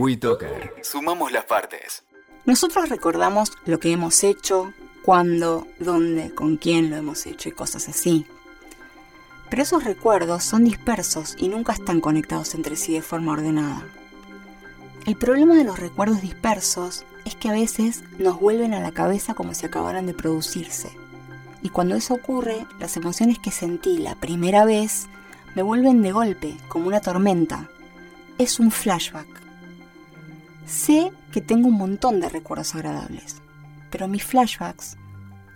WeToker. Sumamos las partes. Nosotros recordamos lo que hemos hecho, cuándo, dónde, con quién lo hemos hecho y cosas así. Pero esos recuerdos son dispersos y nunca están conectados entre sí de forma ordenada. El problema de los recuerdos dispersos es que a veces nos vuelven a la cabeza como si acabaran de producirse. Y cuando eso ocurre, las emociones que sentí la primera vez me vuelven de golpe, como una tormenta. Es un flashback. Sé que tengo un montón de recuerdos agradables, pero mis flashbacks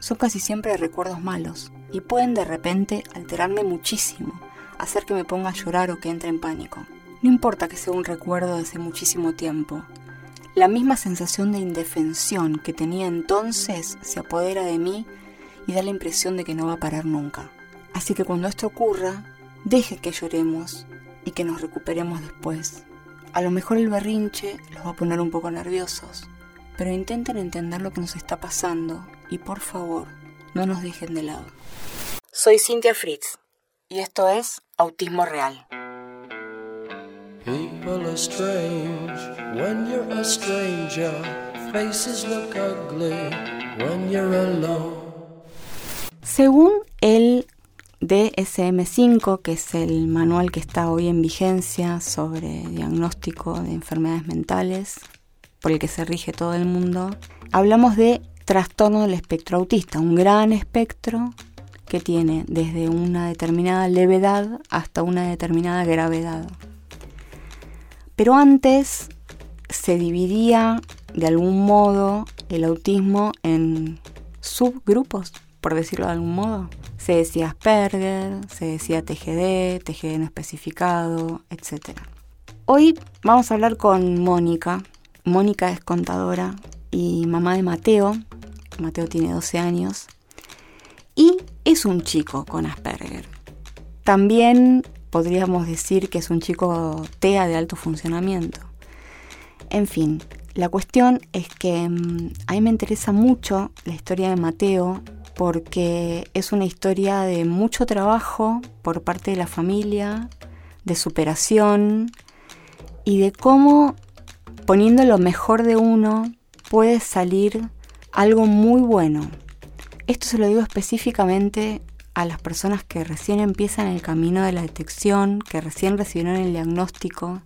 son casi siempre recuerdos malos y pueden de repente alterarme muchísimo, hacer que me ponga a llorar o que entre en pánico. No importa que sea un recuerdo de hace muchísimo tiempo, la misma sensación de indefensión que tenía entonces se apodera de mí y da la impresión de que no va a parar nunca. Así que cuando esto ocurra, deje que lloremos y que nos recuperemos después. A lo mejor el berrinche los va a poner un poco nerviosos, pero intenten entender lo que nos está pasando y por favor, no nos dejen de lado. Soy Cintia Fritz y esto es Autismo Real. People are strange when you're a stranger. Faces look ugly when you're alone. Según DSM-5, que es el manual que está hoy en vigencia sobre diagnóstico de enfermedades mentales, por el que se rige todo el mundo, hablamos de trastorno del espectro autista, un gran espectro que tiene desde una determinada levedad hasta una determinada gravedad. Pero antes se dividía de algún modo el autismo en subgrupos, por decirlo de algún modo. Se decía Asperger, se decía TGD, TGD no especificado, etc. Hoy vamos a hablar con Mónica. Mónica es contadora y mamá de Mateo. Mateo tiene 12 años. Y es un chico con Asperger. También podríamos decir que es un chico TEA de alto funcionamiento. En fin, la cuestión es que mm, a mí me interesa mucho la historia de Mateo porque es una historia de mucho trabajo por parte de la familia, de superación y de cómo poniendo lo mejor de uno puede salir algo muy bueno. Esto se lo digo específicamente a las personas que recién empiezan el camino de la detección, que recién recibieron el diagnóstico,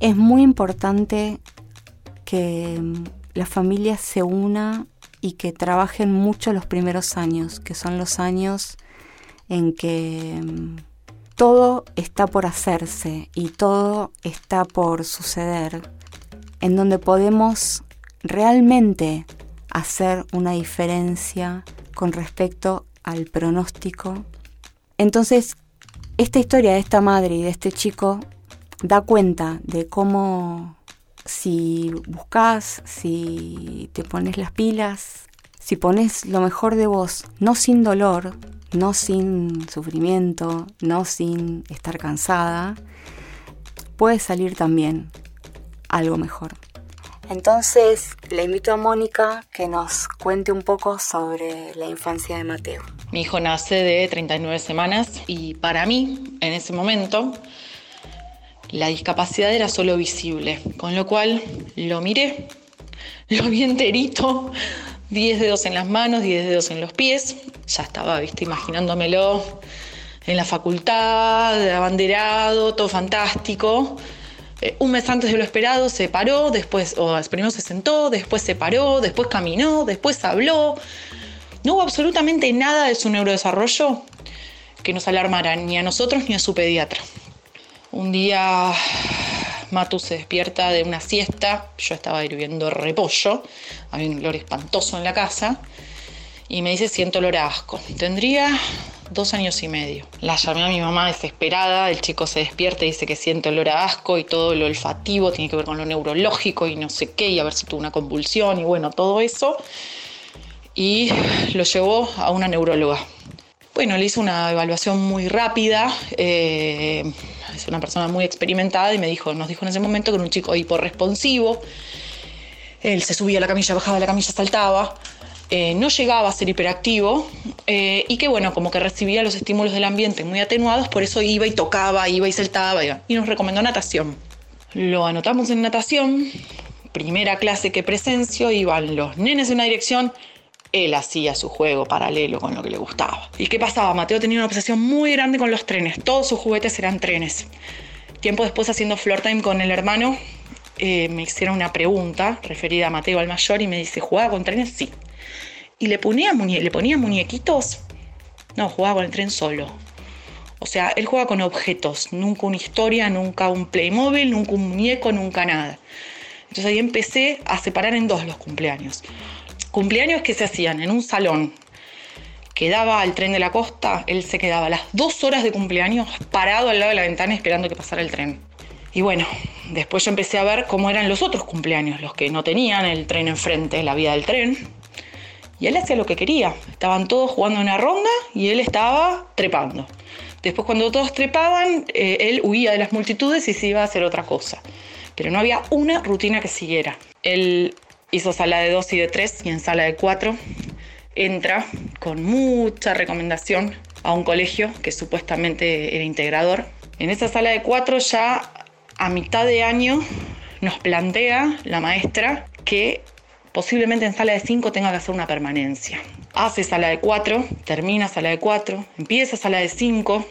es muy importante que la familia se una y que trabajen mucho los primeros años, que son los años en que mm, todo está por hacerse y todo está por suceder, en donde podemos realmente hacer una diferencia con respecto al pronóstico. Entonces, esta historia de esta madre y de este chico da cuenta de cómo si buscas, si te pones las pilas, si pones lo mejor de vos, no sin dolor, no sin sufrimiento, no sin estar cansada, puede salir también algo mejor. Entonces le invito a Mónica que nos cuente un poco sobre la infancia de Mateo. Mi hijo nace de 39 semanas y para mí, en ese momento, la discapacidad era solo visible, con lo cual lo miré, lo vi enterito, 10 dedos en las manos, 10 dedos en los pies, ya estaba, viste, imaginándomelo en la facultad, abanderado, todo fantástico. Eh, un mes antes de lo esperado se paró, después, o primero se sentó, después se paró, después caminó, después habló. No hubo absolutamente nada de su neurodesarrollo que nos alarmara ni a nosotros ni a su pediatra. Un día Matu se despierta de una siesta, yo estaba hirviendo repollo, había un olor espantoso en la casa, y me dice siento olor a asco. Tendría dos años y medio. La llamé a mi mamá desesperada, el chico se despierta y dice que siente olor a asco y todo lo olfativo tiene que ver con lo neurológico y no sé qué, y a ver si tuvo una convulsión y bueno, todo eso. Y lo llevó a una neuróloga. Bueno, le hizo una evaluación muy rápida, eh, es una persona muy experimentada y me dijo, nos dijo en ese momento que era un chico hiporresponsivo, él se subía a la camilla, bajaba de la camilla, saltaba, eh, no llegaba a ser hiperactivo eh, y que bueno, como que recibía los estímulos del ambiente muy atenuados, por eso iba y tocaba, iba y saltaba y nos recomendó natación. Lo anotamos en natación, primera clase que presencio, iban los nenes en una dirección, él hacía su juego paralelo con lo que le gustaba. ¿Y qué pasaba? Mateo tenía una obsesión muy grande con los trenes, todos sus juguetes eran trenes. Tiempo después haciendo floor time con el hermano, eh, me hicieron una pregunta referida a Mateo al mayor y me dice, ¿jugaba con trenes? Sí. ¿Y le ponía, ¿le muñequitos? No, jugaba con el tren solo. O sea, él juega con objetos, nunca una historia, nunca un Playmobil, nunca un muñeco, nunca nada. Entonces ahí empecé a separar en dos los cumpleaños. Cumpleaños que se hacían en un salón que daba al tren de la costa, él se quedaba las dos horas de cumpleaños parado al lado de la ventana esperando que pasara el tren. Y bueno, después yo empecé a ver cómo eran los otros cumpleaños, los que no tenían el tren enfrente, la vida del tren. Y él hacía lo que quería. Estaban todos jugando una ronda y él estaba trepando. Después cuando todos trepaban, eh, él huía de las multitudes y se iba a hacer otra cosa. Pero no había una rutina que siguiera. Él hizo sala de 2 y de 3 y en sala de 4 entra con mucha recomendación a un colegio que supuestamente era integrador. En esa sala de 4 ya a mitad de año nos plantea la maestra que posiblemente en sala de 5 tenga que hacer una permanencia hace sala de 4, termina sala de 4, empieza sala de 5.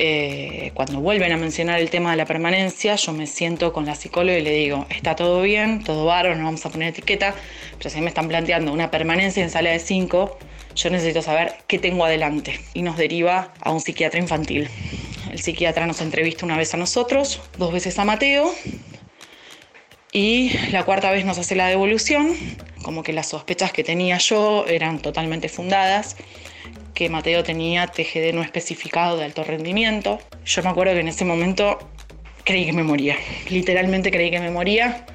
Eh, cuando vuelven a mencionar el tema de la permanencia, yo me siento con la psicóloga y le digo, está todo bien, todo bárbaro, no vamos a poner etiqueta, pero si me están planteando una permanencia en sala de 5, yo necesito saber qué tengo adelante. Y nos deriva a un psiquiatra infantil. El psiquiatra nos entrevista una vez a nosotros, dos veces a Mateo, y la cuarta vez nos hace la devolución, como que las sospechas que tenía yo eran totalmente fundadas, que Mateo tenía TGD no especificado de alto rendimiento. Yo me acuerdo que en ese momento creí que me moría, literalmente creí que me moría,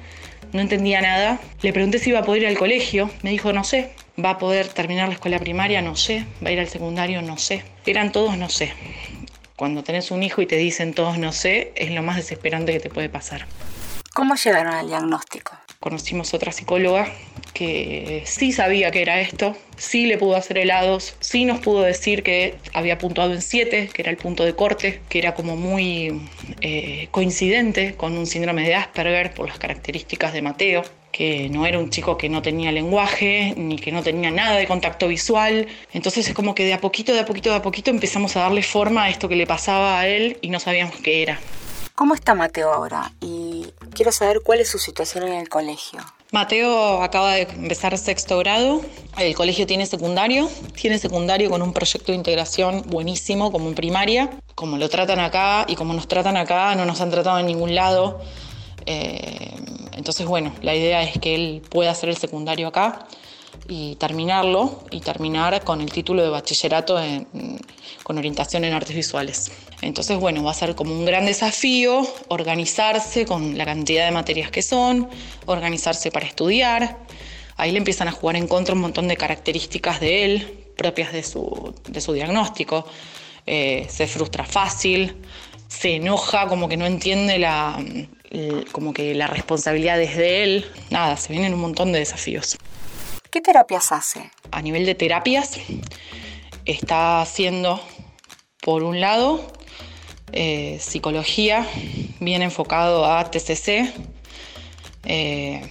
no entendía nada. Le pregunté si iba a poder ir al colegio, me dijo no sé, va a poder terminar la escuela primaria, no sé, va a ir al secundario, no sé. Eran todos no sé. Cuando tenés un hijo y te dicen todos no sé, es lo más desesperante que te puede pasar. ¿Cómo llegaron al diagnóstico? Conocimos otra psicóloga que sí sabía que era esto, sí le pudo hacer helados, sí nos pudo decir que había puntuado en 7, que era el punto de corte, que era como muy eh, coincidente con un síndrome de Asperger por las características de Mateo que no era un chico que no tenía lenguaje, ni que no tenía nada de contacto visual. Entonces es como que de a poquito, de a poquito, de a poquito empezamos a darle forma a esto que le pasaba a él y no sabíamos qué era. ¿Cómo está Mateo ahora? Y quiero saber cuál es su situación en el colegio. Mateo acaba de empezar sexto grado. El colegio tiene secundario. Tiene secundario con un proyecto de integración buenísimo, como en primaria. Como lo tratan acá y como nos tratan acá, no nos han tratado en ningún lado. Eh, entonces, bueno, la idea es que él pueda hacer el secundario acá y terminarlo y terminar con el título de bachillerato con orientación en artes visuales. Entonces, bueno, va a ser como un gran desafío organizarse con la cantidad de materias que son, organizarse para estudiar. Ahí le empiezan a jugar en contra un montón de características de él, propias de su, de su diagnóstico. Eh, se frustra fácil, se enoja, como que no entiende la, como que la responsabilidad es de él. Nada, se vienen un montón de desafíos. ¿Qué terapias hace? A nivel de terapias, está haciendo, por un lado, eh, psicología, bien enfocado a TCC, eh,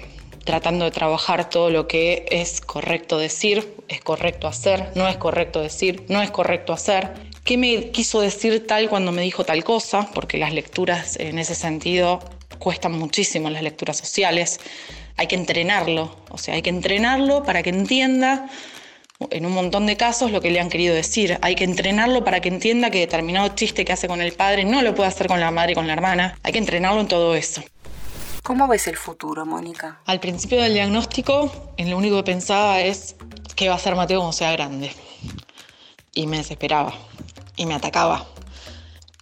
tratando de trabajar todo lo que es correcto decir, es correcto hacer, no es correcto decir, no es correcto hacer. ¿Qué me quiso decir tal cuando me dijo tal cosa? Porque las lecturas en ese sentido cuestan muchísimo, las lecturas sociales hay que entrenarlo, o sea, hay que entrenarlo para que entienda en un montón de casos lo que le han querido decir. Hay que entrenarlo para que entienda que determinado chiste que hace con el padre no lo puede hacer con la madre y con la hermana. Hay que entrenarlo en todo eso. ¿Cómo ves el futuro, Mónica? Al principio del diagnóstico, en lo único que pensaba es qué va a hacer Mateo cuando sea grande. Y me desesperaba, y me atacaba,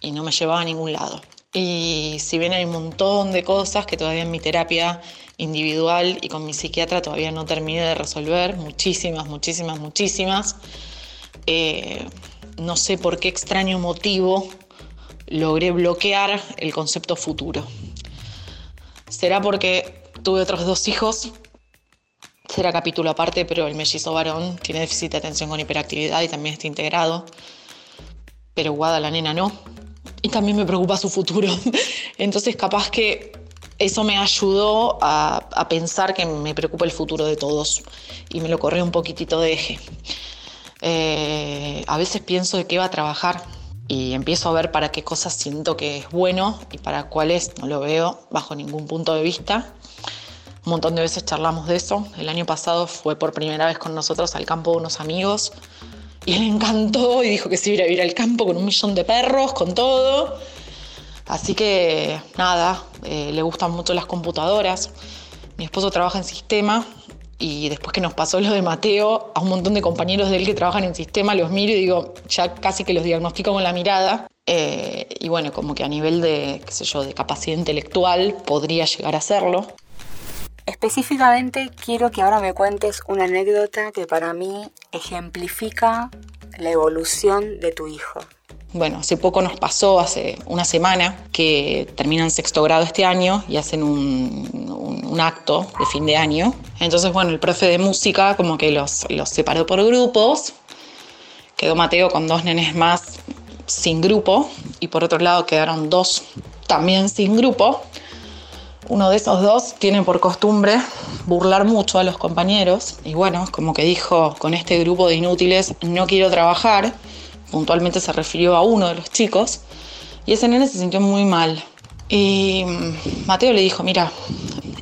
y no me llevaba a ningún lado. Y si bien hay un montón de cosas que todavía en mi terapia individual y con mi psiquiatra todavía no terminé de resolver, muchísimas, muchísimas, muchísimas. Eh, no sé por qué extraño motivo logré bloquear el concepto futuro. ¿Será porque tuve otros dos hijos? Será capítulo aparte, pero el mellizo varón tiene déficit de atención con hiperactividad y también está integrado. Pero Guada, la nena, no. Y también me preocupa su futuro. Entonces, capaz que eso me ayudó a, pensar que me preocupa el futuro de todos y me lo corrió un poquitito de eje. Eh, a veces pienso de qué va a trabajar y empiezo a ver para qué cosas siento que es bueno y para cuáles no lo veo bajo ningún punto de vista. Un montón de veces charlamos de eso. El año pasado fue por primera vez con nosotros al campo de unos amigos y le encantó y dijo que se iba a ir al campo con un millón de perros, con todo. Así que nada, eh, le gustan mucho las computadoras. Mi esposo trabaja en sistema y después que nos pasó lo de Mateo, a un montón de compañeros de él que trabajan en sistema los miro y digo, ya casi que los diagnostico con la mirada. Eh, y bueno, como que a nivel de, qué sé yo, de capacidad intelectual podría llegar a serlo. Específicamente quiero que ahora me cuentes una anécdota que para mí ejemplifica la evolución de tu hijo. Bueno, hace poco nos pasó, hace una semana, que terminan sexto grado este año y hacen un, acto de fin de año. Entonces, bueno, el profe de música como que los, los separó por grupos. Quedó Mateo con dos nenes más sin grupo y por otro lado quedaron dos también sin grupo. Uno de esos dos tiene por costumbre burlar mucho a los compañeros y bueno, como que dijo, con este grupo de inútiles no quiero trabajar puntualmente se refirió a uno de los chicos, y ese nene se sintió muy mal. Y mm, Mateo le dijo, mira,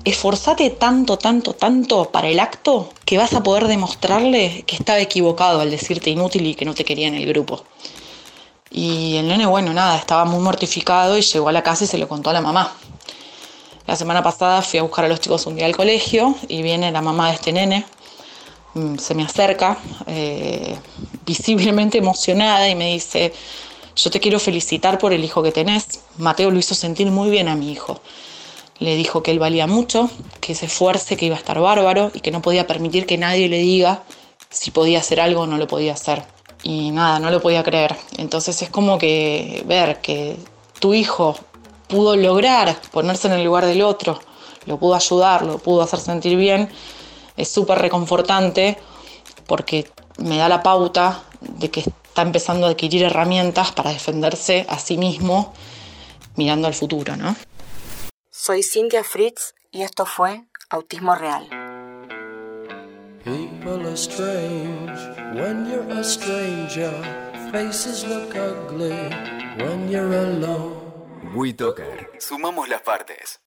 esforzate tanto, tanto, tanto para el acto que vas a poder demostrarle que estaba equivocado al decirte inútil y que no te quería en el grupo. Y el nene, bueno, nada, estaba muy mortificado y llegó a la casa y se lo contó a la mamá. La semana pasada fui a buscar a los chicos un día al colegio y viene la mamá de este nene, se me acerca, eh, visiblemente emocionada y me dice, yo te quiero felicitar por el hijo que tenés. Mateo lo hizo sentir muy bien a mi hijo. Le dijo que él valía mucho, que se esfuerce, que iba a estar bárbaro y que no podía permitir que nadie le diga si podía hacer algo o no lo podía hacer. Y nada, no lo podía creer. Entonces es como que ver que tu hijo pudo lograr ponerse en el lugar del otro, lo pudo ayudar, lo pudo hacer sentir bien, es súper reconfortante porque me da la pauta de que está empezando a adquirir herramientas para defenderse a sí mismo mirando al futuro, ¿no? Soy Cynthia Fritz y esto fue Autismo Real. People are strange when you're a stranger. Faces look ugly when you're alone. WeToker. Sumamos las partes.